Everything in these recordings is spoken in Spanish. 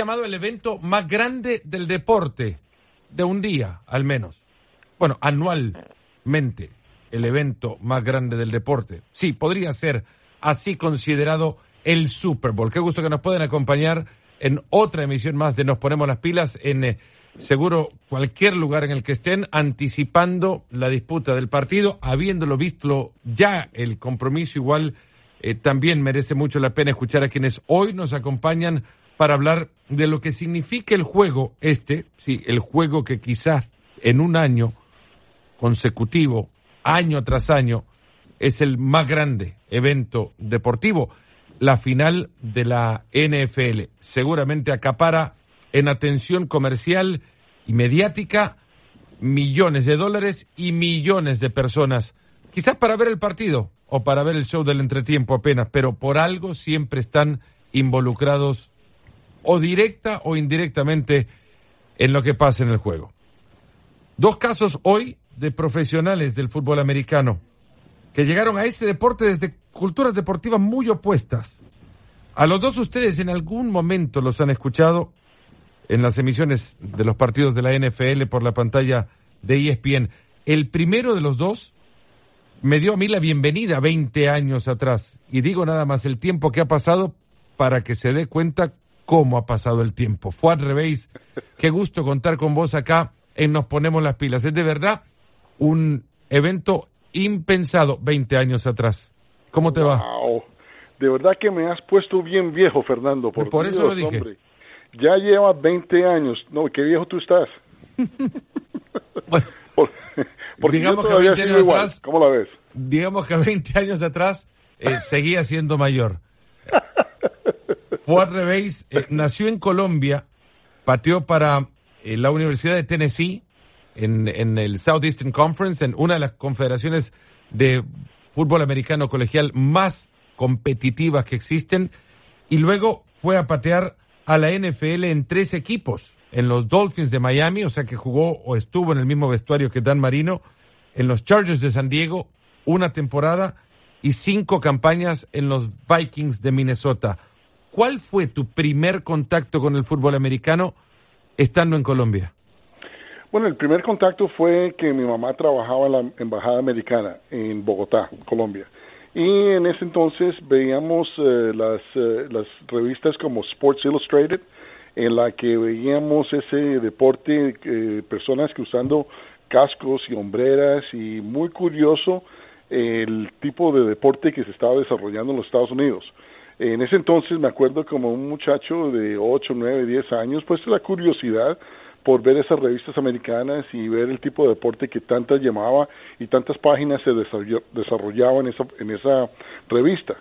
llamado el evento más grande del deporte, de un día al menos. Bueno, anualmente, el evento más grande del deporte. Sí, podría ser así considerado el Super Bowl. Qué gusto que nos pueden acompañar en otra emisión más de Nos Ponemos las Pilas en eh, seguro cualquier lugar en el que estén, anticipando la disputa del partido, habiéndolo visto ya el compromiso igual. Eh, también merece mucho la pena escuchar a quienes hoy nos acompañan para hablar de lo que significa el juego este, sí, el juego que quizás en un año consecutivo, año tras año, es el más grande evento deportivo, la final de la NFL. Seguramente acapara en atención comercial y mediática millones de dólares y millones de personas, quizás para ver el partido o para ver el show del entretiempo apenas, pero por algo siempre están involucrados o directa o indirectamente en lo que pasa en el juego. Dos casos hoy de profesionales del fútbol americano que llegaron a ese deporte desde culturas deportivas muy opuestas. A los dos ustedes en algún momento los han escuchado en las emisiones de los partidos de la NFL por la pantalla de ESPN. El primero de los dos me dio a mí la bienvenida 20 años atrás. Y digo nada más el tiempo que ha pasado para que se dé cuenta cómo ha pasado el tiempo. Fue al revés. Qué gusto contar con vos acá en Nos Ponemos las Pilas. Es de verdad un evento impensado 20 años atrás. ¿Cómo te va? De verdad que me has puesto bien viejo, Fernando. Por, por eso lo dije. Ya lleva 20 años. No, qué viejo tú estás. bueno, porque digamos que 20 años atrás, ¿Cómo la ves? Digamos que 20 años atrás eh, seguía siendo mayor. Revés. Eh, nació en Colombia, pateó para eh, la Universidad de Tennessee en, en el Southeastern Conference, en una de las confederaciones de fútbol americano colegial más competitivas que existen, y luego fue a patear a la NFL en tres equipos, en los Dolphins de Miami, o sea que jugó o estuvo en el mismo vestuario que Dan Marino, en los Chargers de San Diego, una temporada y cinco campañas en los Vikings de Minnesota. ¿Cuál fue tu primer contacto con el fútbol americano estando en Colombia? Bueno, el primer contacto fue que mi mamá trabajaba en la Embajada Americana en Bogotá, Colombia. Y en ese entonces veíamos eh, las, eh, revistas como Sports Illustrated, en la que veíamos ese deporte, eh, personas que usando cascos y hombreras, y muy curioso el tipo de deporte que se estaba desarrollando en los Estados Unidos. En ese entonces me acuerdo como un muchacho de 8, 9, 10 años, pues la curiosidad por ver esas revistas americanas y ver el tipo de deporte que tantas llamaba y tantas páginas se desarrollaban en esa, en esa revista.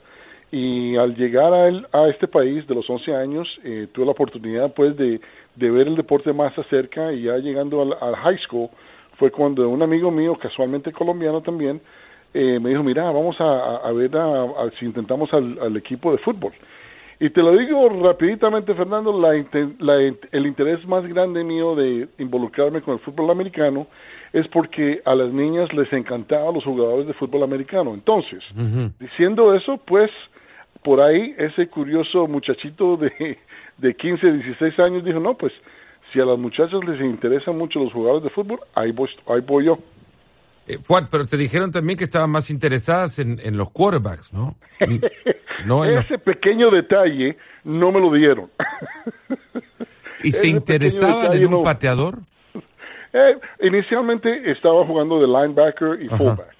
Y al llegar a, a este país de los 11 años, eh, tuve la oportunidad pues de, de ver el deporte más acerca y ya llegando al, high school fue cuando un amigo mío, casualmente colombiano también, eh, me dijo, mira, vamos a, ver si intentamos al equipo de fútbol. Y te lo digo rapiditamente, Fernando, la, el interés más grande mío de involucrarme con el fútbol americano es porque a las niñas les encantaban los jugadores de fútbol americano. Entonces, diciendo eso, pues por ahí ese curioso muchachito de, de 15, 16 años dijo, no, pues si a las muchachas les interesan mucho los jugadores de fútbol, ahí voy, ahí voy yo. Eh, Juan, pero te dijeron también que estaban más interesadas en, en los quarterbacks, ¿no? no Ese pequeño detalle no me lo dieron. ¿Y se interesaban en un pateador? Eh, inicialmente estaba jugando de linebacker y fullback.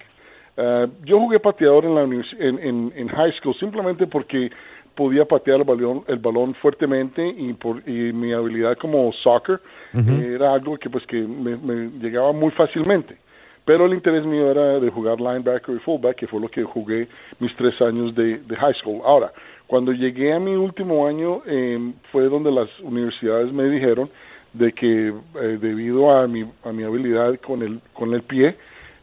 Uh, yo jugué pateador en, la en, en, high school simplemente porque podía patear el balón, el balón fuertemente y, por, y mi habilidad como soccer era algo que pues que me llegaba muy fácilmente. Pero el interés mío era de jugar linebacker y fullback, que fue lo que jugué mis tres años de, high school. Ahora, cuando llegué a mi último año, em, fue donde las universidades me dijeron de que eh, debido a mi, a mi habilidad con el, con el pie,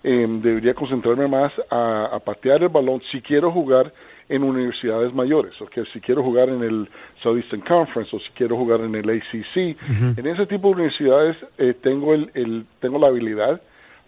em, debería concentrarme más a, patear el balón si quiero jugar en universidades mayores, o que si quiero jugar en el Southeastern Conference o si quiero jugar en el ACC. En ese tipo de universidades eh, tengo, el, el, tengo la habilidad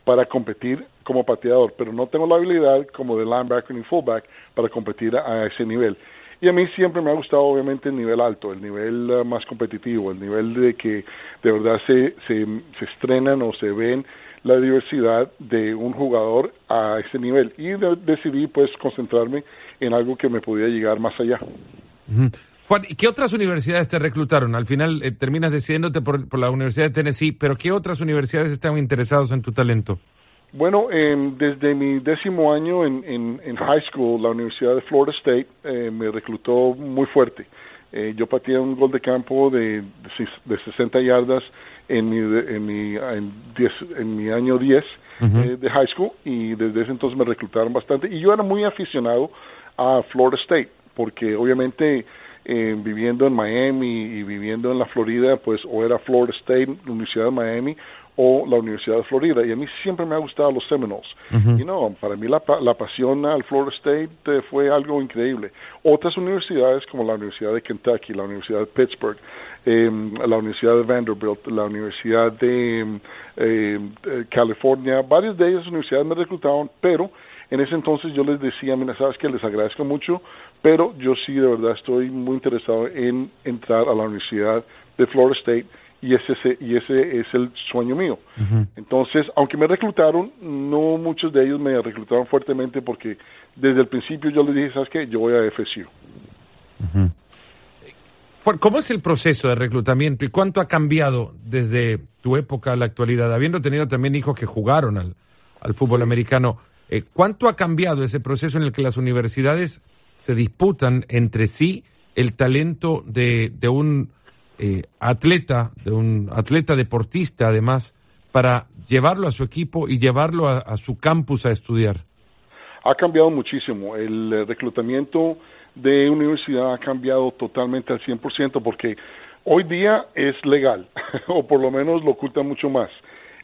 para competir como pateador, pero no tengo la habilidad como de linebacker ni fullback para competir a, ese nivel. Y a mí siempre me ha gustado obviamente el nivel alto, el nivel uh, más competitivo, el nivel de que de verdad se, se, se estrenan o se ven la diversidad de un jugador a ese nivel y decidí pues concentrarme en algo que me podía llegar más allá. Juan, ¿qué otras universidades te reclutaron? Al final eh, terminas decidiéndote por, por, la Universidad de Tennessee, pero ¿qué otras universidades estaban interesados en tu talento? Bueno, eh, desde mi décimo año en, en, en, high school, la Universidad de Florida State eh, me reclutó muy fuerte. Eh, yo pateé un gol de campo de, de, de 60 yardas en mi, en mi, en diez, en mi año 10 uh -huh. eh, de high school y desde ese entonces me reclutaron bastante y yo era muy aficionado a Florida State porque obviamente eh, viviendo en Miami y viviendo en la Florida pues o era Florida State, la Universidad de Miami o la Universidad de Florida. Y a mí siempre me ha gustado los Seminoles. Uh -huh. y no para mí la, la pasión al Florida State eh, fue algo increíble. Otras universidades como la Universidad de Kentucky la Universidad de Pittsburgh eh, la Universidad de Vanderbilt la Universidad de eh, California varias de ellas universidades me reclutaron pero en ese entonces yo les decía, mira, sabes que les agradezco mucho, pero yo sí de verdad estoy muy interesado en entrar a la Universidad de Florida State y ese, y ese es el sueño mío. Uh -huh. Entonces, aunque me reclutaron, no muchos de ellos me reclutaron fuertemente porque desde el principio yo les dije, ¿sabes qué? Yo voy a FSU. Uh -huh. ¿Cómo es el proceso de reclutamiento y cuánto ha cambiado desde tu época a la actualidad? Habiendo tenido también hijos que jugaron al, al fútbol americano, eh, ¿Cuánto ha cambiado ese proceso en el que las universidades se disputan entre sí el talento de, de un eh, atleta, de un atleta deportista además, para llevarlo a su equipo y llevarlo a, su campus a estudiar? Ha cambiado muchísimo. El eh, reclutamiento de universidad ha cambiado totalmente al 100% porque hoy día es legal, o por lo menos lo oculta mucho más.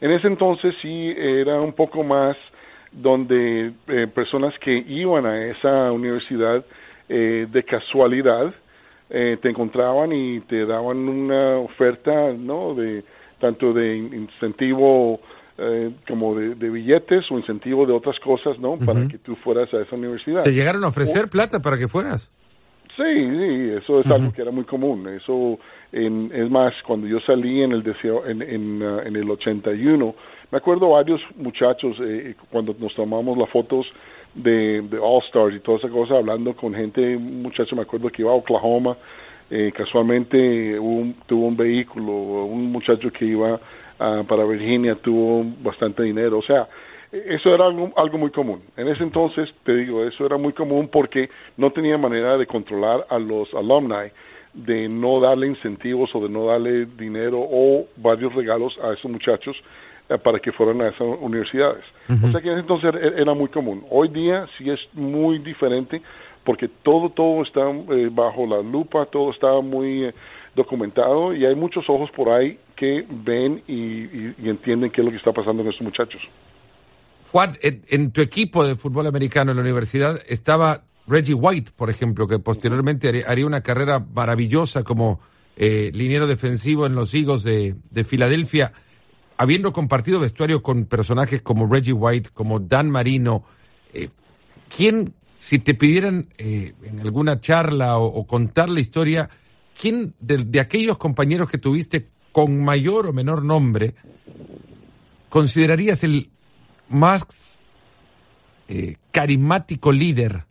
En ese entonces sí era un poco más donde eh, personas que iban a esa universidad eh, de casualidad eh, te encontraban y te daban una oferta no de tanto de incentivo eh, como de, de, billetes o incentivo de otras cosas no uh -huh. para que tú fueras a esa universidad. Te llegaron a ofrecer o, plata para que fueras sí sí eso es uh -huh. algo que era muy común. Eso en, es más cuando yo salí en el deseo en, en, uh, en el 81 me acuerdo varios muchachos eh, cuando nos tomamos las fotos de, de All Stars y toda esa cosa, hablando con gente, un muchacho me acuerdo que iba a Oklahoma, eh, casualmente un, tuvo un vehículo, un muchacho que iba uh, para Virginia tuvo bastante dinero, o sea, eso era algo, algo muy común. En ese entonces, te digo, eso era muy común porque no tenía manera de controlar a los alumni de no darle incentivos o de no darle dinero o varios regalos a esos muchachos eh, para que fueran a esas universidades. Uh -huh. O sea que entonces era muy común. Hoy día sí es muy diferente porque todo, todo está eh, bajo la lupa, todo está muy eh, documentado y hay muchos ojos por ahí que ven y, y, y, entienden qué es lo que está pasando con estos muchachos. Juan, en, en, tu equipo de fútbol americano en la universidad estaba Reggie White, por ejemplo, que posteriormente haría, haría una carrera maravillosa como eh, liniero defensivo en los Eagles de, de Filadelfia habiendo compartido vestuario con personajes como Reggie White, como Dan Marino, eh, ¿quién, si te pidieran eh, en alguna charla o, contar la historia, quién de, de, aquellos compañeros que tuviste con mayor o menor nombre, considerarías el más eh, carismático líder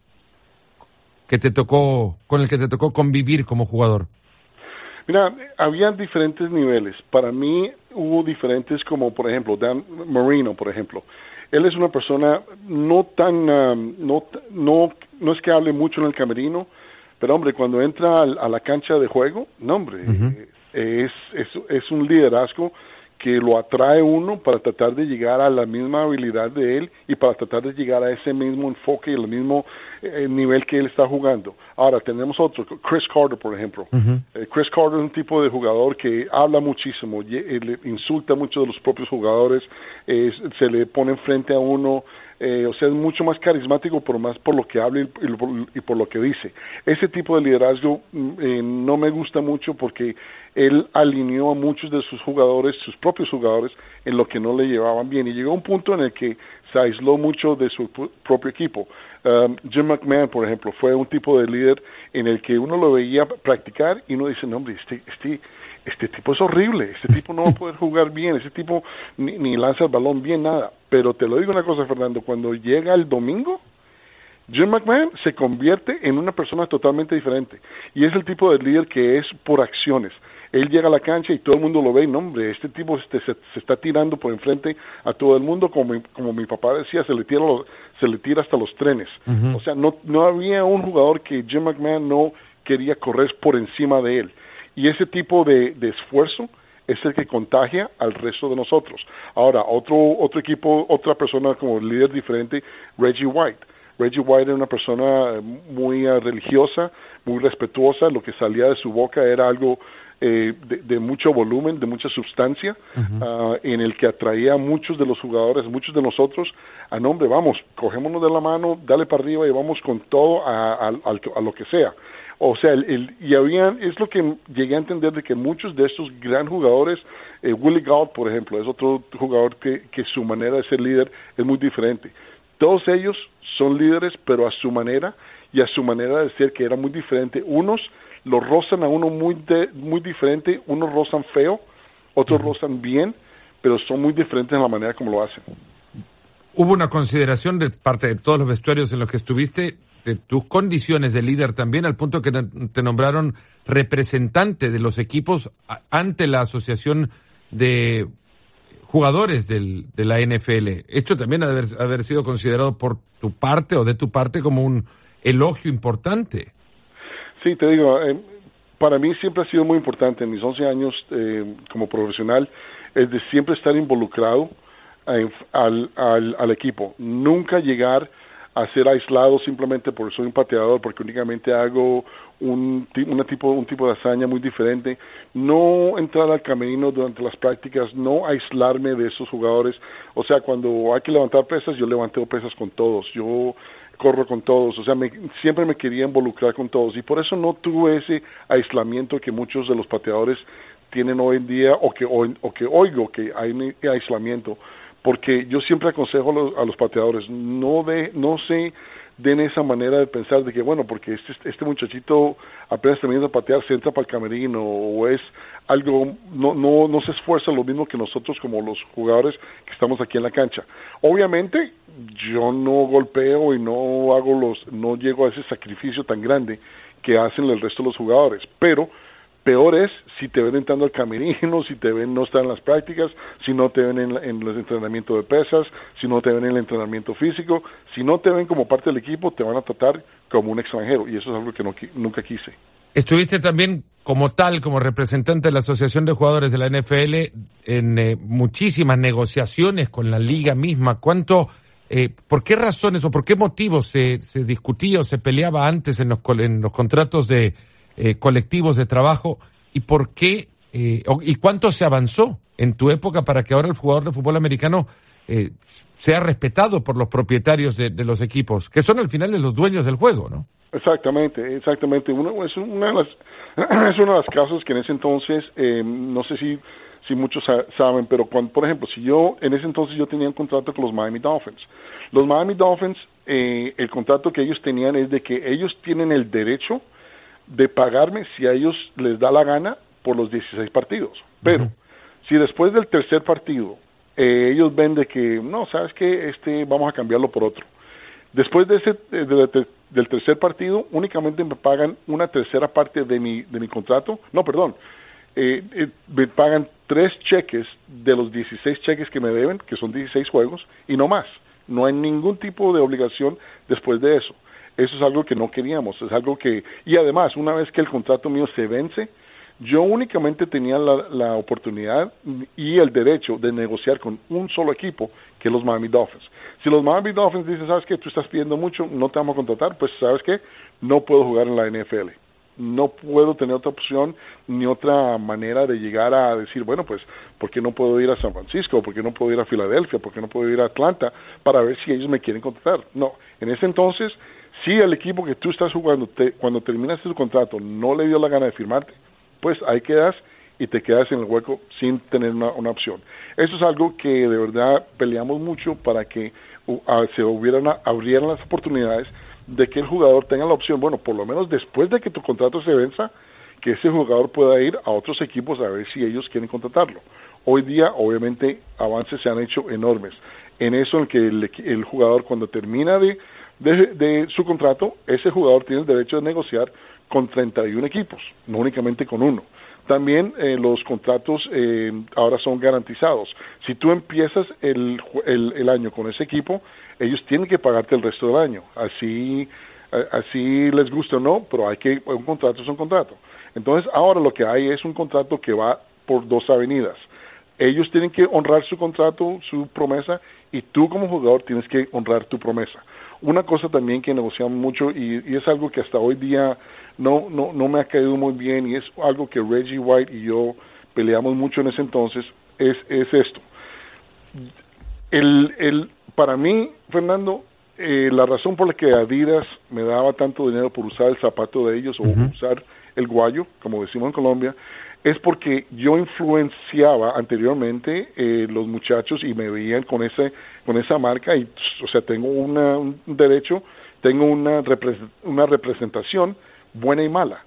que te tocó, con el que te tocó convivir como jugador? Mira, había diferentes niveles. Para mí hubo diferentes como, por ejemplo, Dan Marino, por ejemplo. Él es una persona no tan, um, no, no, no es que hable mucho en el camerino, pero hombre, cuando entra a, la cancha de juego, no hombre, uh -huh. es, es, es un liderazgo que lo atrae uno para tratar de llegar a la misma habilidad de él y para tratar de llegar a ese mismo enfoque y el mismo eh, nivel que él está jugando. Ahora tenemos otro, Chris Carter, por ejemplo. Uh -huh. eh, Chris Carter es un tipo de jugador que habla muchísimo, eh, le insulta a muchos de los propios jugadores, eh, se le pone enfrente a uno, eh, o sea, es mucho más carismático, por más por lo que habla y, y, y por lo que dice. Ese tipo de liderazgo eh, no me gusta mucho porque él alineó a muchos de sus jugadores, sus propios jugadores, en lo que no le llevaban bien. Y llegó a un punto en el que se aisló mucho de su propio equipo. Um, Jim McMahon, por ejemplo, fue un tipo de líder en el que uno lo veía practicar y uno dice, no, hombre, este, este, este tipo es horrible, este tipo no va a poder jugar bien, este tipo ni, ni lanza el balón bien, nada. Pero te lo digo una cosa, Fernando, cuando llega el domingo, Jim McMahon se convierte en una persona totalmente diferente y es el tipo de líder que es por acciones. Él llega a la cancha y todo el mundo lo ve y no, hombre, este tipo este, se, está tirando por enfrente a todo el mundo, como mi, como mi papá decía, se le tira, se le tira hasta los trenes. O sea, no, no había un jugador que Jim McMahon no quería correr por encima de él. Y ese tipo de, de esfuerzo es el que contagia al resto de nosotros. Ahora, otro, otro equipo, otra persona como líder diferente, Reggie White Reggie White era una persona muy uh, religiosa, muy respetuosa, lo que salía de su boca era algo eh, de, mucho volumen, de mucha sustancia, uh, en el que atraía a muchos de los jugadores, muchos de nosotros, a nombre, vamos, cogémonos de la mano, dale para arriba y vamos con todo a, a, lo que sea. O sea, el, y había, es lo que llegué a entender de que muchos de estos gran jugadores, eh, Willie Gault, por ejemplo, es otro jugador que, que su manera de ser líder es muy diferente. Todos ellos son líderes, pero a su manera y a su manera de ser, que era muy diferente. Unos lo rozan a uno muy, muy diferente, unos rozan feo, otros rozan bien, pero son muy diferentes en la manera como lo hacen. Hubo una consideración de parte de todos los vestuarios en los que estuviste de tus condiciones de líder también, al punto que te nombraron representante de los equipos ante la Asociación de jugadores del, de la NFL. Esto también ha de haber, sido considerado por tu parte o de tu parte como un elogio importante. Sí, te digo, eh, para mí siempre ha sido muy importante en mis 11 años eh, como profesional, es de siempre estar involucrado al, al, al equipo, nunca llegar a ser aislado simplemente porque soy un pateador, porque únicamente hago un, una tipo, un tipo de hazaña muy diferente, no entrar al camerino durante las prácticas, no aislarme de esos jugadores, o sea, cuando hay que levantar pesas, yo levanto pesas con todos, yo corro con todos, o sea, me, siempre me quería involucrar con todos. Y por eso no tuve ese aislamiento que muchos de los pateadores tienen hoy en día o que, o que oigo que hay aislamiento porque yo siempre aconsejo a los, pateadores, no, de, no se den esa manera de pensar de que, bueno, porque este, este muchachito apenas termina de patear, se entra para el camerino o es algo, no, no, no se esfuerza lo mismo que nosotros como los jugadores que estamos aquí en la cancha. Obviamente, yo no golpeo y no hago los, no llego a ese sacrificio tan grande que hacen el resto de los jugadores, pero Peor es si te ven entrando al camerino, si te ven no estar en las prácticas, si no te ven en, en los entrenamientos de pesas, si no te ven en el entrenamiento físico, si no te ven como parte del equipo, te van a tratar como un extranjero y eso es algo que no, nunca quise. Estuviste también como tal, como representante de la Asociación de Jugadores de la NFL en eh, muchísimas negociaciones con la liga misma. ¿Cuánto, eh, por qué razones o por qué motivos se, se discutía o se peleaba antes en los, en los contratos de eh, colectivos de trabajo y por qué eh, y cuánto se avanzó en tu época para que ahora el jugador de fútbol americano eh, sea respetado por los propietarios de, los equipos, que son al final los dueños del juego, ¿no? Exactamente, exactamente. Uno, es, una de las, es uno de los casos que en ese entonces, no sé si, si muchos saben, pero cuando, por ejemplo, si yo, en ese entonces yo tenía un contrato con los Miami Dolphins. Los Miami Dolphins, el contrato que ellos tenían es de que ellos tienen el derecho de pagarme si a ellos les da la gana por los 16 partidos. Pero si después del tercer partido eh, ellos ven de que, no, sabes que este vamos a cambiarlo por otro. Después de ese, de, del tercer partido, únicamente me pagan una tercera parte de mi, de mi contrato. No, perdón. Eh, eh, me pagan tres cheques de los 16 cheques que me deben, que son 16 juegos, y no más. No hay ningún tipo de obligación después de eso. Eso es algo que no queríamos, es algo que, y además, una vez que el contrato mío se vence, yo únicamente tenía la, la oportunidad y el derecho de negociar con un solo equipo, que los Miami Dolphins. Si los Miami Dolphins dicen, sabes que tú estás pidiendo mucho, no te vamos a contratar, pues sabes que no puedo jugar en la NFL. No puedo tener otra opción ni otra manera de llegar a decir, bueno, pues, ¿por qué no puedo ir a San Francisco? ¿Por qué no puedo ir a Filadelfia? ¿Por qué no puedo ir a Atlanta para ver si ellos me quieren contratar? No, en ese entonces si el equipo que tú estás jugando, te, cuando terminaste tu contrato, no le dio la gana de firmarte, pues ahí quedas y te quedas en el hueco sin tener una, opción. Eso es algo que de verdad peleamos mucho para que se hubieran, abrieran las oportunidades de que el jugador tenga la opción, bueno, por lo menos después de que tu contrato se venza, que ese jugador pueda ir a otros equipos a ver si ellos quieren contratarlo. Hoy día, obviamente, avances se han hecho enormes. En eso, en que el, jugador cuando termina de, de, su contrato, ese jugador tiene el derecho de negociar con 31 equipos, no únicamente con uno. También eh, los contratos eh, ahora son garantizados. Si tú empiezas el, el, año con ese equipo, ellos tienen que pagarte el resto del año. Así, así les guste o no, pero hay que un contrato es un contrato. Entonces ahora lo que hay es un contrato que va por dos avenidas. Ellos tienen que honrar su contrato, su promesa, y tú como jugador tienes que honrar tu promesa. Una cosa también que negociamos mucho y, y es algo que hasta hoy día no, no, no me ha caído muy bien y es algo que Reggie White y yo peleamos mucho en ese entonces, es, es esto. El, el, para mí, Fernando, eh, la razón por la que Adidas me daba tanto dinero por usar el zapato de ellos o usar el guayo, como decimos en Colombia, es porque yo influenciaba anteriormente eh, los muchachos y me veían con ese con esa marca y o sea tengo una, un derecho tengo una una representación buena y mala.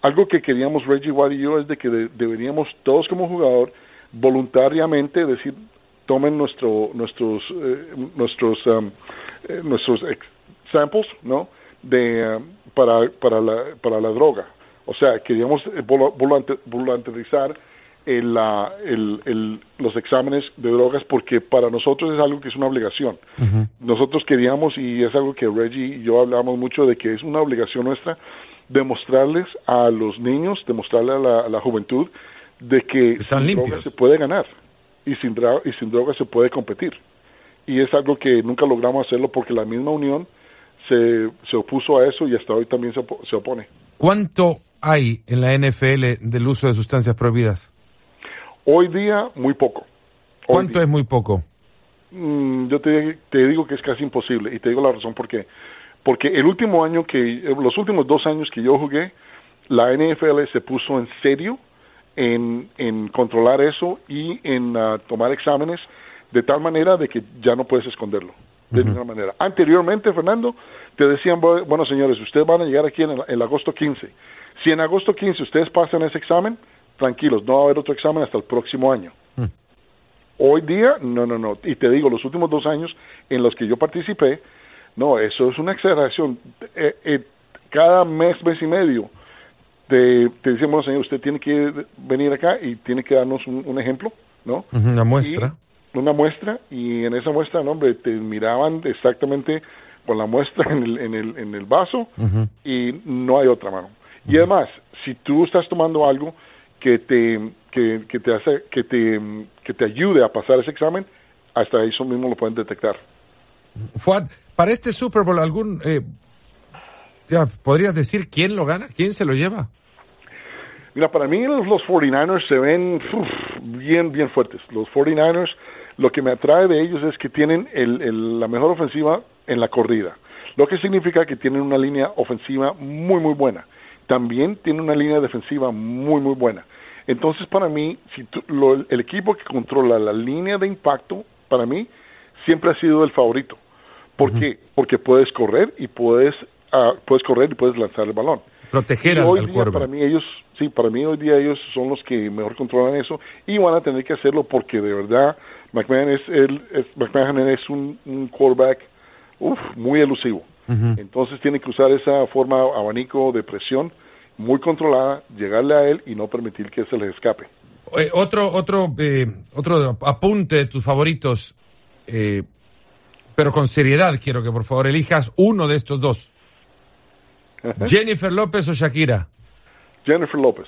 Algo que queríamos Reggie White y yo es de que deberíamos todos como jugador voluntariamente decir tomen nuestro nuestros eh, nuestros um, nuestros samples no de para para la para la droga o sea queríamos eh, voluntarizar el, el, los exámenes de drogas porque para nosotros es algo que es una obligación. Nosotros queríamos, y es algo que Reggie y yo hablamos mucho de que es una obligación nuestra, demostrarles a los niños, demostrarle a la, juventud de que sin droga se puede ganar y sin, y sin droga se puede competir. Y es algo que nunca logramos hacerlo porque la misma unión se, se opuso a eso y hasta hoy también se, se opone. ¿Cuánto hay en la NFL del uso de sustancias prohibidas? Hoy día, muy poco. ¿Cuánto es muy poco? Mm, yo te, te, digo que es casi imposible y te digo la razón por qué porque el último año que, los últimos dos años que yo jugué, la NFL se puso en serio en, en controlar eso y en uh, tomar exámenes de tal manera de que ya no puedes esconderlo de ninguna manera. Anteriormente, Fernando, te decían, bueno, señores, ustedes van a llegar aquí en el, agosto 15. Si en agosto 15 ustedes pasan ese examen, tranquilos, no va a haber otro examen hasta el próximo año. Mm. Hoy día, no, no, no. Y te digo, los últimos dos años en los que yo participé, no, eso es una exageración. Eh, eh, cada mes, mes y medio, te, te dicen, bueno, señor, usted tiene que venir acá y tiene que darnos un, ejemplo, ¿no? Una muestra. una muestra, y en esa muestra, no, hombre, te miraban exactamente con la muestra en el, en el, en el vaso y no hay otra mano. Y además, si tú estás tomando algo que te, que, que te hace, que te, que te ayude a pasar ese examen, hasta eso mismo lo pueden detectar. Fuad, para este Super Bowl, algún, eh, ya, ¿podrías decir quién lo gana? ¿Quién se lo lleva? Mira, para mí los, 49ers se ven bien, bien fuertes. Los 49ers, lo que me atrae de ellos es que tienen el, la mejor ofensiva en la corrida, lo que significa que tienen una línea ofensiva muy, muy buena. También tienen una línea defensiva muy, muy buena. Entonces, para mí, si el equipo que controla la línea de impacto, para mí, siempre ha sido el favorito. ¿Por qué? Porque puedes correr y puedes, uh, puedes correr y puedes lanzar el balón. Proteger al, hoy día, Para mí ellos, sí, para mí hoy día ellos son los que mejor controlan eso y van a tener que hacerlo porque de verdad McMahon es, el, es, McMahon es un, un quarterback uf, muy elusivo. Entonces tiene que usar esa forma abanico de presión muy controlada, llegarle a él y no permitir que se les escape. Eh, otro, otro, eh, otro apunte de tus favoritos. Eh, pero con seriedad quiero que por favor elijas uno de estos dos. Jennifer López o Shakira. Jennifer López.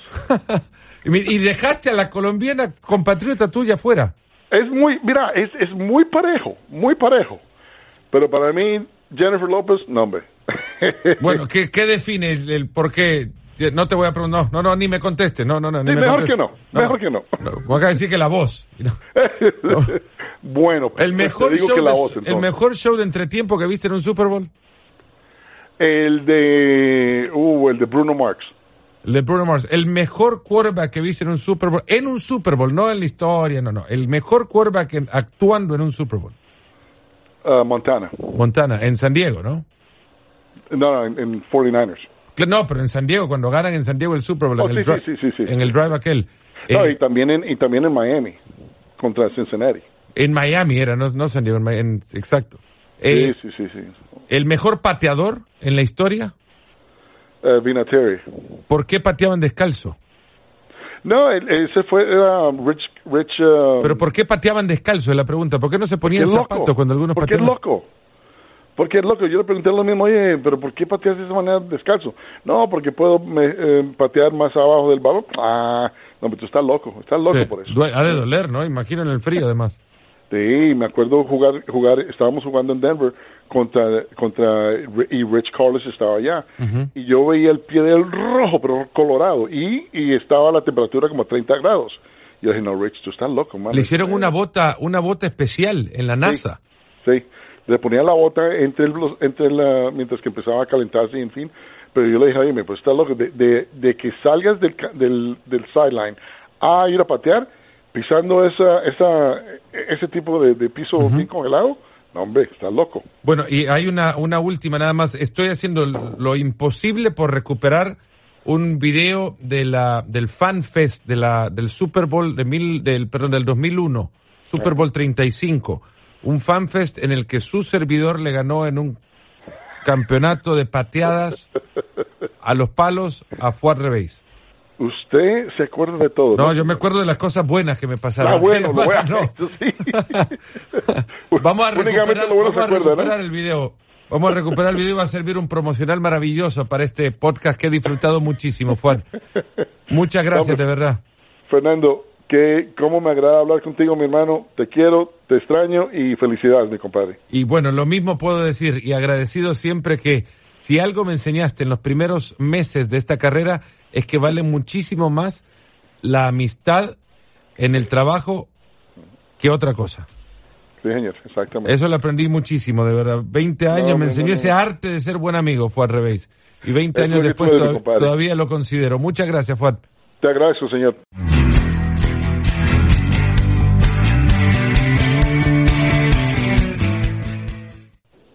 y dejaste a la colombiana compatriota tuya fuera. Es muy, mira, es, es muy parejo, muy parejo. Pero para mí, Jennifer López, no, hombre. bueno, ¿qué, ¿qué, define el, por qué? No te voy a preguntar, no, no, ni me conteste, no, no, no. Ni mejor que no, mejor que no. Voy a decir que la voz. Bueno, pues, el mejor, show de, el mejor show de entretiempo que viste en un Super Bowl. El de, uh, el de Bruno Marx. El de Bruno Mars. El mejor quarterback que viste en un Super Bowl. En un Super Bowl, no en la historia, no, no. El mejor quarterback en- actuando en un Super Bowl. Uh, Montana. Montana, en San Diego, ¿no? No, no, en, en 49ers. Cl- No, pero en San Diego, cuando ganan en San Diego el Super Bowl. Oh, en, el sí, dri- sí, sí, sí, sí. en el drive aquel. No, Eh, y también en, y también en Miami, contra Cincinnati. en Miami era, no, no San Diego, en, en- exacto. Eh, sí, sí, sí, sí. El mejor pateador en la historia. Uh, Vinatieri. ¿Por qué pateaban descalzo? No, el- ese fue era Rich, Rich. uh, Pero ¿por qué pateaban descalzo? Es la pregunta. ¿Por qué no se porque ponían es loco. zapatos cuando algunos Porque es pateaban? loco. Porque es loco. Yo le pregunté lo mismo, oye, pero ¿por qué pateas de esa manera descalzo? No, porque puedo me- eh, patear más abajo del balón. Ah, no, pero tú estás loco. Estás loco Sí, por eso. Ha de doler, ¿no? Imagino en el frío, además. Sí, me acuerdo jugar, jugar, estábamos jugando en Denver contra, contra, y Rich Carlos estaba allá. Y yo veía el pie del rojo, pero colorado, y, y estaba la temperatura como 30 grados. Yo dije, no, Rich, tú estás loco, man. Le hicieron una bota, una bota especial en la NASA. Sí, le ponía la bota entre, el, los- entre la, mientras que empezaba a calentarse, y en fin. Pero yo le dije, oye, pues estás loco, de, de, de que salgas del, del, del sideline a ir a patear, pisando esa, esa, ese tipo de, de piso bien congelado, no, hombre, estás loco. Bueno, y hay una, una última nada más. Estoy haciendo lo imposible por recuperar un video de la, del Fan Fest de la, del Super Bowl de mil, del, perdón, del 2001, Super Bowl 35. Un Fan Fest en el que su servidor le ganó en un campeonato de pateadas a los palos a Fuad Rebéis. Usted se acuerda de todo. No, yo me acuerdo de las cosas buenas que me pasaron. Ah, bueno, lo voy a No. sí. Vamos a Únicamente recuperar, lo bueno vamos se a el video. Vamos a recuperar el video y va a servir un promocional maravilloso para este podcast que he disfrutado muchísimo, Fuad. Muchas gracias, de verdad. Fernando, que cómo me agrada hablar contigo, mi hermano. Te quiero, te extraño y felicidades, mi compadre. Y bueno, lo mismo puedo decir y agradecido siempre que si algo me enseñaste en los primeros meses de esta carrera es que vale muchísimo más la amistad en el trabajo que otra cosa. Sí, señor, exactamente. Eso lo aprendí muchísimo, de verdad. 20 años No, me enseñó no, no. ese arte de ser buen amigo, Fuad Revés. Y 20 Eso años después eres, todavía lo considero. Muchas gracias, Fuad. Te agradezco, señor.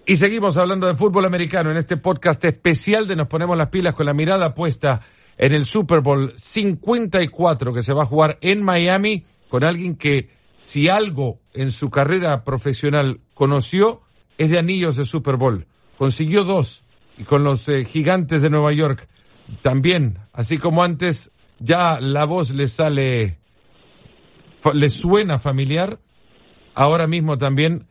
Y seguimos hablando de fútbol americano en este podcast especial de Nos Ponemos las Pilas con la mirada puesta en el Super Bowl 54 que se va a jugar en Miami con alguien que si algo en su carrera profesional conoció es de anillos de Super Bowl. Consiguió dos y con los eh, gigantes de Nueva York también, así como antes ya la voz le sale, le suena familiar, ahora mismo también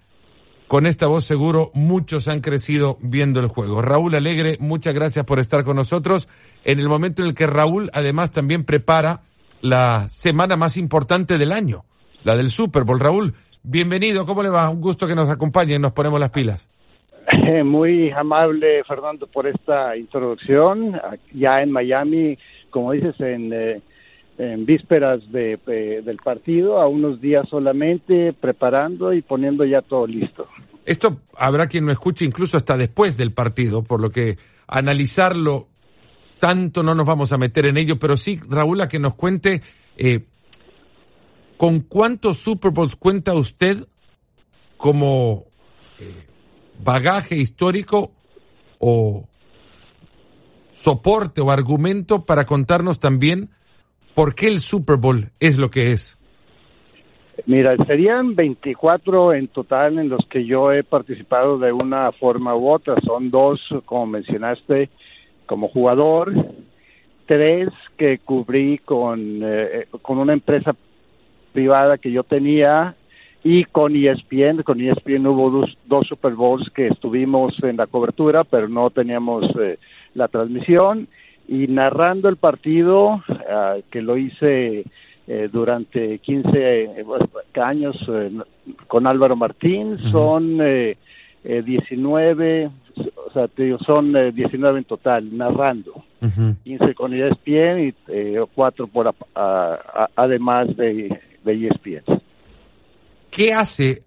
con esta voz seguro muchos han crecido viendo el juego. Raúl Alegre, muchas gracias por estar con nosotros en el momento en el que Raúl además también prepara la semana más importante del año, la del Super Bowl. Raúl, bienvenido, ¿cómo le va? Un gusto que nos acompañe y nos ponemos las pilas. Muy amable, Fernando, por esta introducción. Ya en Miami, como dices, en, eh, en vísperas de, eh, del partido, a unos días solamente, preparando y poniendo ya todo listo. Esto habrá quien lo escuche incluso hasta después del partido, por lo que analizarlo tanto no nos vamos a meter en ello, pero sí, Raúl, a que nos cuente eh, con cuántos Super Bowls cuenta usted como eh, bagaje histórico o soporte o argumento para contarnos también por qué el Super Bowl es lo que es. Mira, serían 24 en total en los que yo he participado de una forma u otra. Son dos, como mencionaste, como jugador, tres que cubrí con, eh, con una empresa privada que yo tenía y con ESPN. Con ESPN hubo dos, dos Super Bowls que estuvimos en la cobertura, pero no teníamos eh, la transmisión. Y narrando el partido, ah, que lo hice eh, durante 15 eh, años eh, con Álvaro Martín, son eh, eh, 19, o sea, son eh, 19 en total, narrando. 15 con ESPN y eh, 4 por, a- a- además de, de ESPN. ¿Qué hace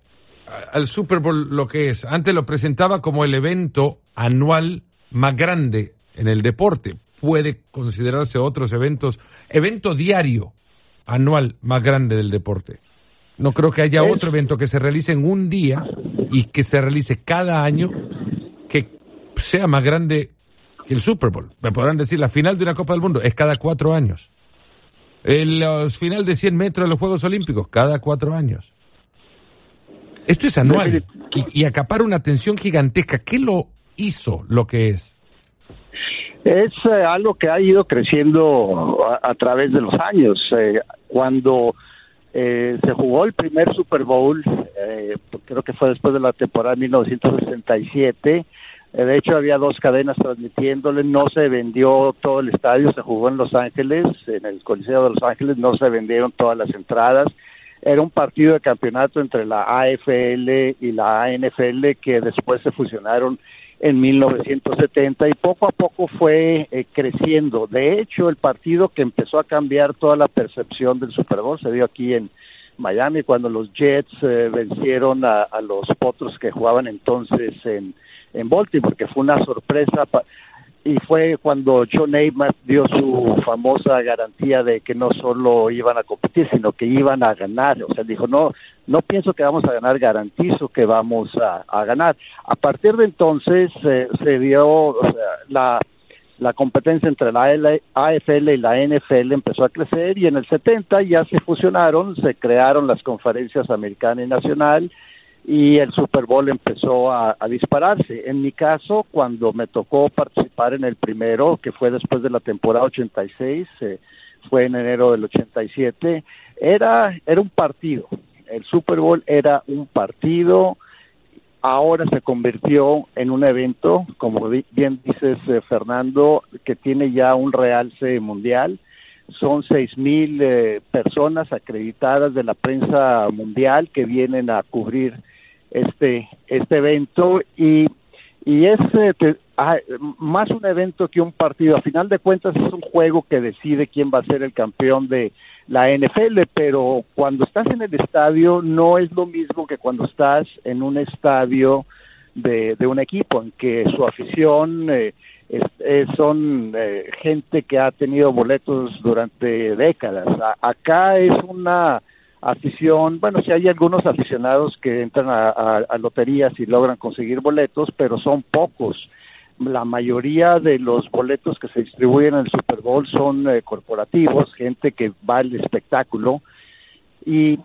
al Super Bowl lo que es? Antes lo presentaba como el evento anual más grande en el deporte. puede considerarse otros eventos, evento diario, anual más grande del deporte. No creo que haya otro evento que se realice en un día y que se realice cada año que sea más grande el Super Bowl. Me podrán decir, la final de una Copa del Mundo es cada cuatro años. El final de 100 metros de los Juegos Olímpicos, cada cuatro años. Esto es anual y, acapar una atención gigantesca. ¿Qué lo hizo lo que es? Es eh, algo que ha ido creciendo a, través de los años. Eh, cuando eh, se jugó el primer Super Bowl, creo que fue después de la temporada 1967, de hecho había dos cadenas transmitiéndole, no se vendió todo el estadio, se jugó en Los Ángeles, en el Coliseo de Los Ángeles, no se vendieron todas las entradas era un partido de campeonato entre la AFL y la ANFL que después se fusionaron en 1970 y poco a poco fue eh, creciendo. De hecho, el partido que empezó a cambiar toda la percepción del Super Bowl se dio aquí en Miami cuando los Jets eh, vencieron a, los Potros que jugaban entonces en, en Baltimore, que fue una sorpresa y fue cuando John Neymar dio su famosa garantía de que no solo iban a competir, sino que iban a ganar. O sea, dijo, no, no pienso que vamos a ganar, garantizo que vamos a, ganar. A partir de entonces eh, se dio la, la competencia entre la AFL y la NFL empezó a crecer y en el 70 ya se fusionaron, se crearon las conferencias americana y nacional y el Super Bowl empezó a, dispararse. En mi caso, cuando me tocó participar en el primero, que fue después de la temporada 86, eh, fue en enero del 87, era, era un partido. El Super Bowl era un partido, ahora se convirtió en un evento, como bien dices eh, Fernando, que tiene ya un realce mundial. Son seis mil eh, personas acreditadas de la prensa mundial que vienen a cubrir este, este evento y, y es eh, ah, más un evento que un partido. A final de cuentas es un juego que decide quién va a ser el campeón de la NFL, pero cuando estás en el estadio no es lo mismo que cuando estás en un estadio de, de un equipo en que su afición eh, son eh, gente que ha tenido boletos durante décadas. acá es una afición, bueno, si hay algunos aficionados que entran a, loterías y logran conseguir boletos, pero son pocos. La mayoría de los boletos que se distribuyen en el Super Bowl son eh, corporativos, gente que va al espectáculo y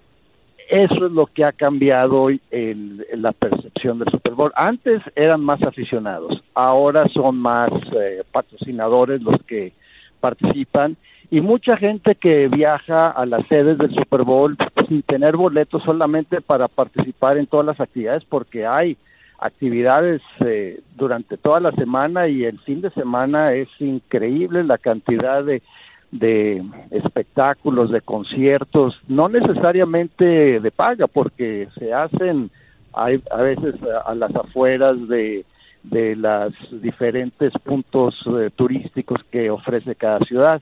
eso es lo que ha cambiado el, la percepción del Super Bowl. Antes eran más aficionados, ahora son más eh, patrocinadores los que participan y mucha gente que viaja a las sedes del Super Bowl sin tener boletos solamente para participar en todas las actividades porque hay actividades eh, durante toda la semana y el fin de semana es increíble la cantidad de, de espectáculos, de conciertos, no necesariamente de paga porque se hacen hay a veces a las afueras de de los diferentes puntos eh, turísticos que ofrece cada ciudad.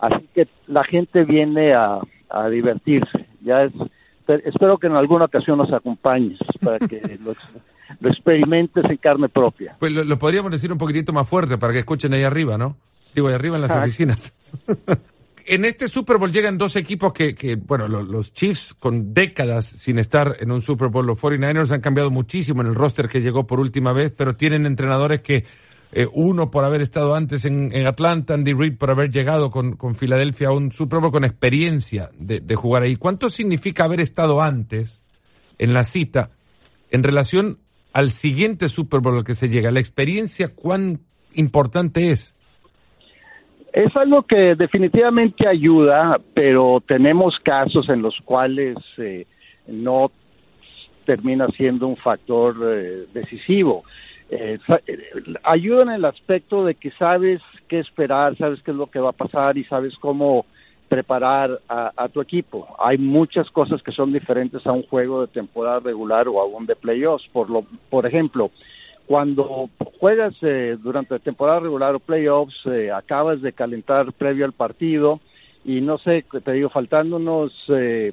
Así que la gente viene a, a divertirse. Ya es, espero que en alguna ocasión nos acompañes para que lo, experimentes en carne propia. Pues lo, podríamos decir un poquitito más fuerte para que escuchen ahí arriba, ¿no? Digo, ahí arriba en las oficinas. en este Super Bowl llegan dos equipos que, que bueno, los, Chiefs con décadas sin estar en un Super Bowl, los 49ers han cambiado muchísimo en el roster que llegó por última vez, pero tienen entrenadores que eh, uno por haber estado antes en, Atlanta, Andy Reid por haber llegado con, con Filadelfia a un Super Bowl con experiencia de, de, jugar ahí. ¿Cuánto significa haber estado antes en la cita en relación al siguiente Super Bowl al que se llega? ¿La experiencia cuán importante es? Es algo que definitivamente ayuda, pero tenemos casos en los cuales eh, no termina siendo un factor eh, decisivo. Eh, eh, ayuda en el aspecto de que sabes qué esperar, sabes qué es lo que va a pasar y sabes cómo preparar a, tu equipo. Hay muchas cosas que son diferentes a un juego de temporada regular o a un de playoffs. Por, lo, por ejemplo, cuando juegas eh, durante temporada regular o playoffs, eh, acabas de calentar previo al partido y no sé, te digo, faltando unos eh,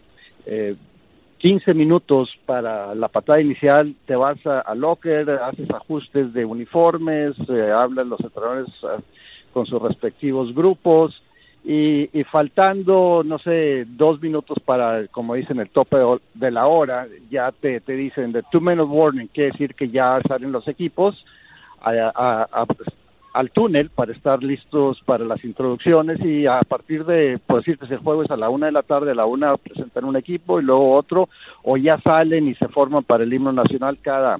15 minutos para la patada inicial, te vas a, locker, haces ajustes de uniformes, eh, hablan los entrenadores ah, con sus respectivos grupos y, faltando, no sé, dos minutos para, como dicen, el tope de la hora, ya te, te dicen de two minute warning, quiere decir que ya salen los equipos al túnel para estar listos para las introducciones y a partir de, por decirte, el juego es a la una de la tarde, a la una presentan un equipo y luego otro, o ya salen y se forman para el himno nacional cada,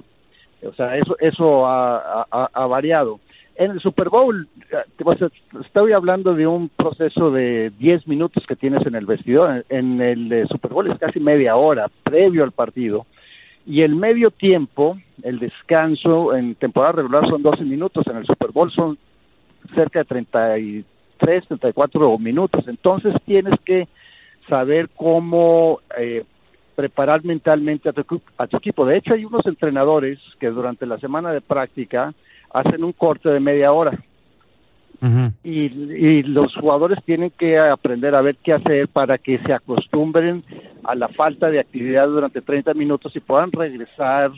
o sea, eso, eso ha variado en el Super Bowl, eh, estoy hablando de un proceso de 10 minutos que tienes en el vestidor. En el eh, Super Bowl es casi media hora previo al partido. Y el medio tiempo, el descanso en temporada regular son 12 minutos, en el Super Bowl son cerca de 33, 34 minutos. Entonces tienes que saber cómo eh, preparar mentalmente a tu, a tu equipo. De hecho, hay unos entrenadores que durante la semana de práctica hacen un corte de media hora. Y, los jugadores tienen que aprender a ver qué hacer para que se acostumbren a la falta de actividad durante 30 minutos y puedan regresar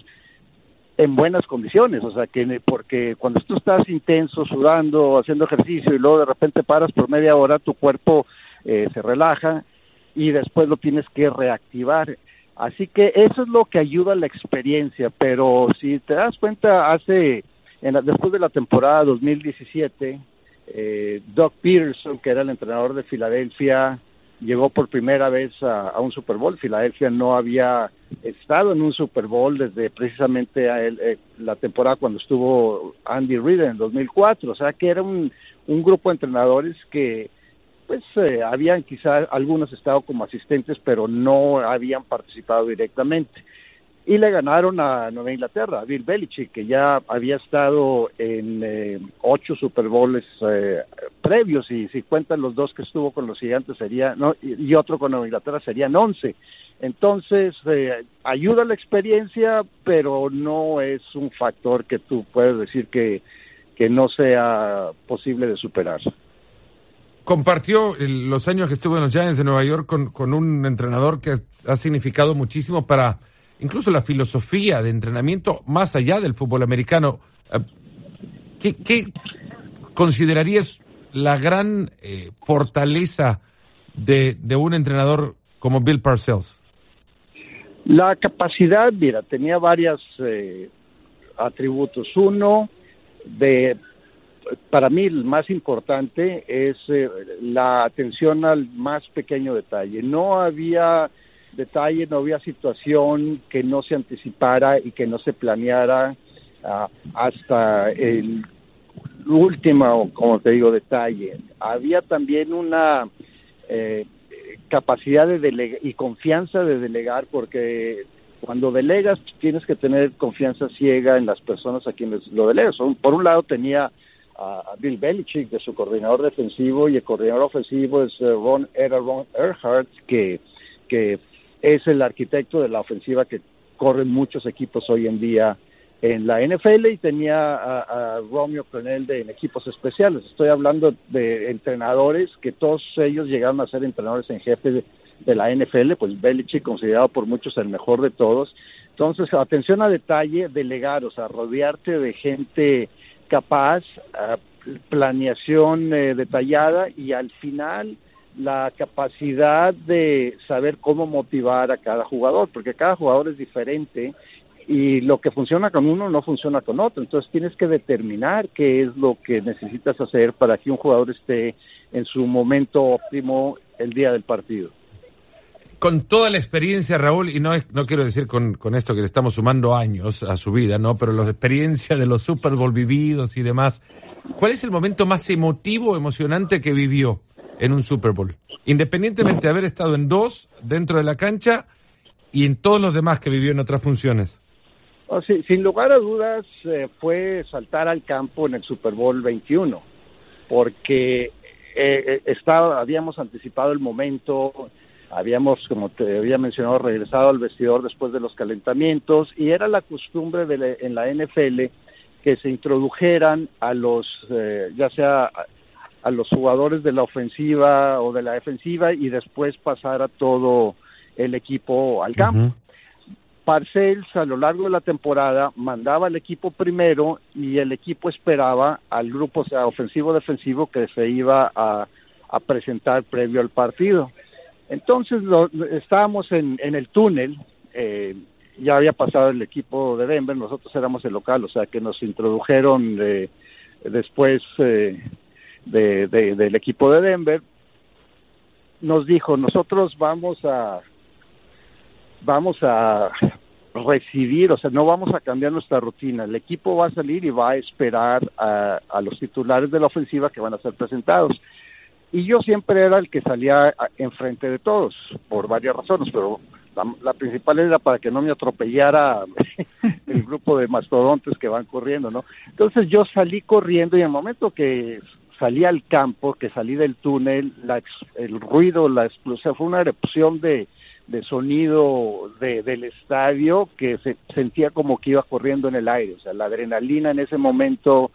en buenas condiciones, o sea, que porque cuando tú estás intenso, sudando, haciendo ejercicio y luego de repente paras por media hora, tu cuerpo eh, se relaja y después lo tienes que reactivar. Así que eso es lo que ayuda a la experiencia, pero si te das cuenta, hace después de la temporada 2017, eh, Doug Peterson, que era el entrenador de Filadelfia, llegó por primera vez a, un Super Bowl. Filadelfia no había estado en un Super Bowl desde precisamente eh, la temporada cuando estuvo Andy Reid en 2004. O sea que era un, grupo de entrenadores que pues eh, habían quizás algunos estado como asistentes, pero no habían participado directamente y le ganaron a Nueva Inglaterra, a Bill Belichick, que ya había estado en eh, ocho Super Bowls eh, previos y si cuentan los dos que estuvo con los gigantes sería no y, otro con Nueva Inglaterra serían once. Entonces eh, ayuda la experiencia, pero no es un factor que tú puedes decir que que no sea posible de superar. Compartió los años que estuvo en los Giants de Nueva York con, con un entrenador que ha significado muchísimo para incluso la filosofía de entrenamiento más allá del fútbol americano. Eh, ¿Qué, considerarías la gran eh, fortaleza de, un entrenador como Bill Parcells? La capacidad, mira, tenía varios eh, atributos. Uno, de, para mí el más importante es la atención al más pequeño detalle. No había detalle, no había situación que no se anticipara y que no se planeara ah, hasta el último, como te digo, detalle. Había también una eh, capacidad de delegar y confianza de delegar porque cuando delegas tienes que tener confianza ciega en las personas a quienes lo delegas. Por un lado tenía a Bill Belichick de su coordinador defensivo y el coordinador ofensivo es eh, Ron, era Ron Earhart que, que es el arquitecto de la ofensiva que corren muchos equipos hoy en día en la NFL y tenía a, Romeo Cornell de, en equipos especiales. Estoy hablando de entrenadores que todos ellos llegaron a ser entrenadores en jefe de, la NFL, pues Belichick considerado por muchos el mejor de todos. Entonces, atención a detalle, delegar, o sea, rodearte de gente capaz, planeación eh, detallada y al final la capacidad de saber cómo motivar a cada jugador, porque cada jugador es diferente y lo que funciona con uno no funciona con otro. Entonces tienes que determinar qué es lo que necesitas hacer para que un jugador esté en su momento óptimo el día del partido. Con toda la experiencia, Raúl, y no, no quiero decir con, con esto que le estamos sumando años a su vida, ¿no? Pero la experiencia de los Super Bowl vividos y demás, ¿cuál es el momento más emotivo, emocionante que vivió? En un Super Bowl. Independientemente de haber estado en dos dentro de la cancha y en todos los demás que vivió en otras funciones. Oh, sin lugar a dudas eh, fue saltar al campo en el Super Bowl 21, porque eh, eh, estaba, habíamos anticipado el momento, habíamos, como te había mencionado, regresado al vestidor después de los calentamientos y era la costumbre de en la NFL que se introdujeran a los, ya sea a los jugadores de la ofensiva o de la defensiva y después pasar a todo el equipo al campo. Parcells a lo largo de la temporada mandaba al equipo primero y el equipo esperaba al grupo, o sea, ofensivo-defensivo que se iba a, presentar previo al partido. Entonces estábamos en, en, el túnel, eh, ya había pasado el equipo de Denver, nosotros éramos el local, o sea que nos introdujeron eh, después eh, de, del equipo de Denver, nos dijo, nosotros vamos a vamos a recibir, o sea, no vamos a cambiar nuestra rutina. El equipo va a salir y va a esperar a, los titulares de la ofensiva que van a ser presentados. Y yo siempre era el que salía enfrente de todos, por varias razones, pero la, principal era para que no me atropellara el grupo de mastodontes que van corriendo, ¿no? Entonces yo salí corriendo y en el momento que salí al campo, que salí del túnel, la, el ruido, la explosión, fue una erupción de, sonido de, del estadio que se sentía como que iba corriendo en el aire, o sea, la adrenalina en ese momento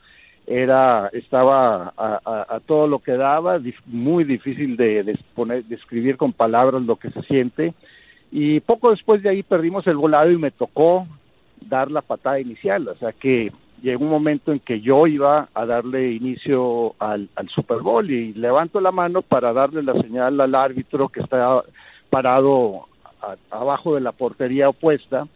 era estaba a, todo lo que daba, muy difícil de describir con palabras lo que se siente. Y poco después de ahí perdimos el volado y me tocó dar la patada inicial, o sea que llegó un momento en que yo iba a darle inicio al, Super Bowl y levanto la mano para darle la señal al árbitro que está parado abajo de la portería opuesta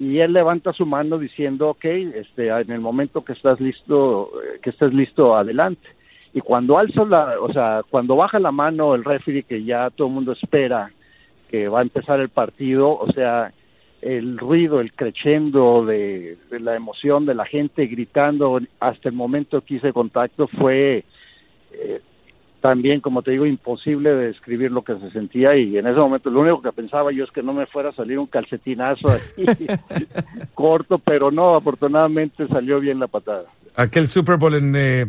y él levanta su mano diciendo, ok, este, en el momento que estás listo, que estés listo, adelante. Y cuando alzo la, o sea, cuando baja la mano el referee que ya todo el mundo espera que va a empezar el partido, o sea, el ruido, el crescendo de, la emoción de la gente gritando hasta el momento que hice contacto fue eh, también, como te digo, imposible de describir lo que se sentía y en ese momento lo único que pensaba yo es que no me fuera a salir un calcetinazo corto, pero no, afortunadamente salió bien la patada. Aquel Super Bowl en eh,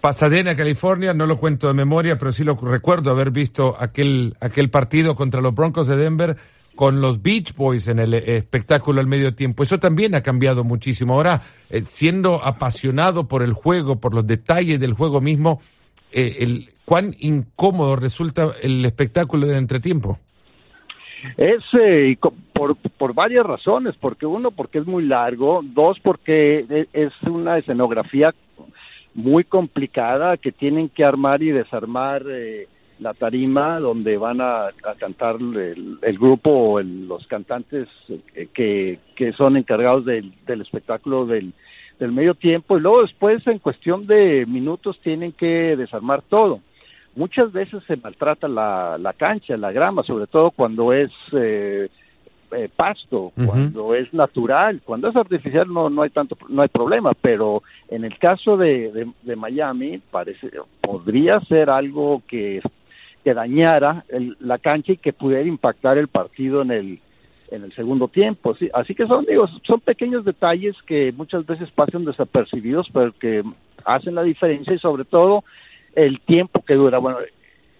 Pasadena, California, no lo cuento de memoria, pero sí lo recuerdo haber visto aquel, aquel partido contra los Broncos de Denver con los Beach Boys en el eh, espectáculo al medio tiempo. Eso también ha cambiado muchísimo. Ahora, eh, siendo apasionado por el juego, por los detalles del juego mismo, eh, el, cuán incómodo resulta el espectáculo de entretiempo. Es eh, por, por varias razones, porque uno, porque es muy largo, dos, porque e, es una escenografía muy complicada que tienen que armar y desarmar eh, la tarima donde van a, cantar el, grupo o los cantantes que, que son encargados del, del espectáculo del, del medio tiempo. Y luego después en cuestión de minutos tienen que desarmar todo. Muchas veces se maltrata la, la cancha, la grama, sobre todo cuando es eh, eh, pasto, cuando es natural, cuando es artificial no, no hay tanto, no hay problema, pero en el caso de, de, Miami parece, podría ser algo que, que dañara la cancha y que pudiera impactar el partido en el, en el segundo tiempo. ¿sí? Así que son, digo, son pequeños detalles que muchas veces pasan desapercibidos, pero que hacen la diferencia y sobre todo el tiempo que dura. Bueno,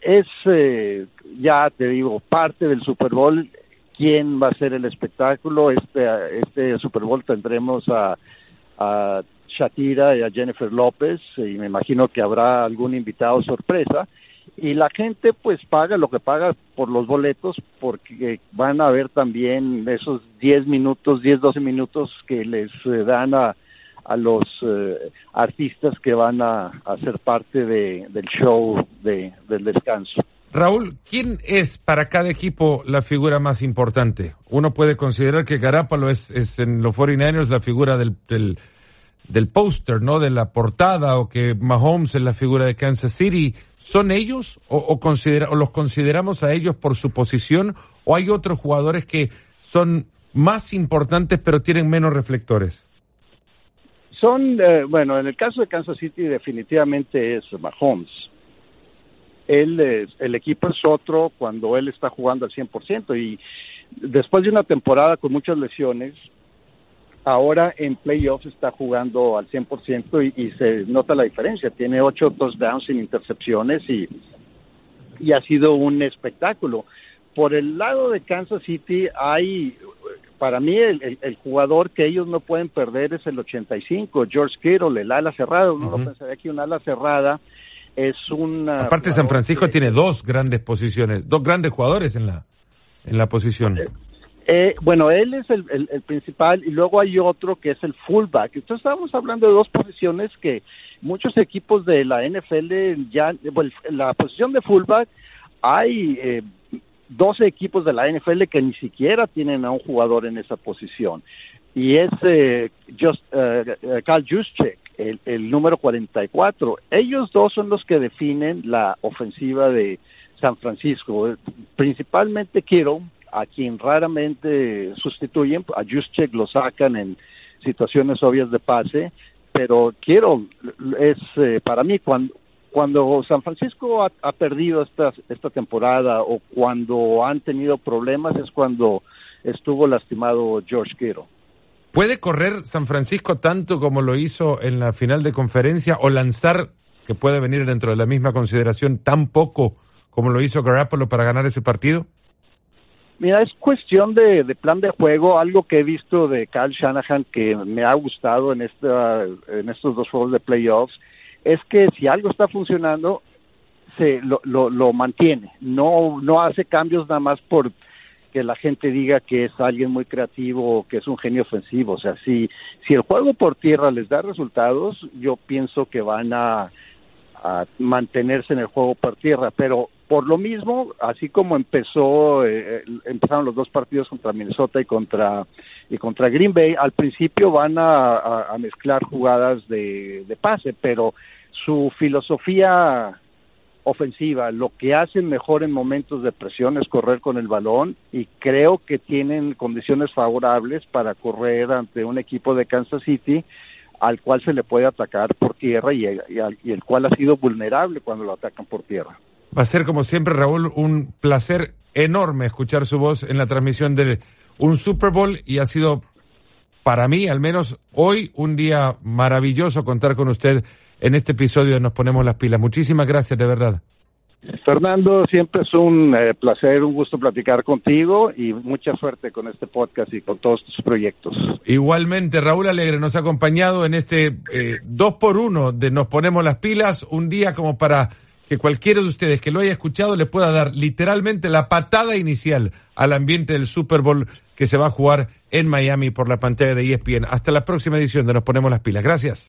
es eh, ya te digo, parte del Super Bowl, quién va a ser el espectáculo. Este, este Super Bowl tendremos a, a Shakira y a Jennifer López y me imagino que habrá algún invitado sorpresa y la gente pues paga lo que paga por los boletos porque van a ver también esos 10 minutos, 10, 12 minutos que les eh, dan a, a los eh, artistas que van a, a ser parte de, del show de, del descanso. Raúl, ¿quién es para cada equipo la figura más importante? Uno puede considerar que Garapalo es, es en los 49ers la figura del, del del póster, ¿no? De la portada o que Mahomes es la figura de Kansas City, ¿son ellos o, considera, o los consideramos a ellos por su posición o hay otros jugadores que son más importantes pero tienen menos reflectores? Son, eh, bueno, en el caso de Kansas City definitivamente es Mahomes. Él es, el equipo es otro cuando él está jugando al 100% y después de una temporada con muchas lesiones, ahora en playoffs está jugando al 100% y, y se nota la diferencia. Tiene ocho touchdowns sin intercepciones y, y ha sido un espectáculo. Por el lado de Kansas City hay, para mí el, el, jugador que ellos no pueden perder es el 85, George Kittle, el ala cerrada. Uno no pensaría que un ala cerrada es una... Aparte San Francisco tiene dos grandes posiciones, dos grandes jugadores en la, en la posición. Eh, Eh, bueno, él es el, principal y luego hay otro que es el fullback. Entonces estábamos hablando de dos posiciones que muchos equipos de la NFL ya, bueno, la posición de fullback hay eh, 12 equipos de la NFL que ni siquiera tienen a un jugador en esa posición. Y es eh, just, eh, eh Carl Juszczyk, el, el número 44. Ellos dos son los que definen la ofensiva de San Francisco. Principalmente quiero a quien raramente sustituyen, a Juszczyk lo sacan en situaciones obvias de pase, pero quiero es eh, para mí cuando cuando San Francisco ha, perdido esta, esta temporada o cuando han tenido problemas es cuando estuvo lastimado George Kittle. ¿Puede correr San Francisco tanto como lo hizo en la final de conferencia o lanzar, que puede venir dentro de la misma consideración, tan poco como lo hizo Garoppolo para ganar ese partido? Mira, es cuestión de, plan de juego, algo que he visto de Kyle Shanahan que me ha gustado en, esta, en estos dos juegos de playoffs, es que si algo está funcionando, se lo, lo, mantiene, no, no hace cambios nada más por que la gente diga que es alguien muy creativo o que es un genio ofensivo. O sea, si, si el juego por tierra les da resultados, yo pienso que van a mantenerse en el juego por tierra. Pero por lo mismo, así como empezó, eh, empezaron los dos partidos contra Minnesota y contra y contra Green Bay, al principio van a, mezclar jugadas de, de pase, pero su filosofía ofensiva, lo que hacen mejor en momentos de presión es correr con el balón y creo que tienen condiciones favorables para correr ante un equipo de Kansas City al cual se le puede atacar por tierra y, el cual ha sido vulnerable cuando lo atacan por tierra. Va a ser como siempre, Raúl, un placer enorme escuchar su voz en la transmisión de un Super Bowl y ha sido para mí, al menos hoy, un día maravilloso contar con usted en este episodio de Nos Ponemos las Pilas. Muchísimas gracias, de verdad. Fernando, siempre es un eh, placer, un gusto platicar contigo y mucha suerte con este podcast y con todos tus proyectos. Igualmente, Raúl Alegre nos ha acompañado en este eh, dos por uno de Nos Ponemos las Pilas, un día como para que cualquiera de ustedes que lo haya escuchado le pueda dar literalmente la patada inicial al ambiente del Super Bowl que se va a jugar en Miami por la pantalla de ESPN. Hasta la próxima edición de Nos Ponemos las Pilas. Gracias.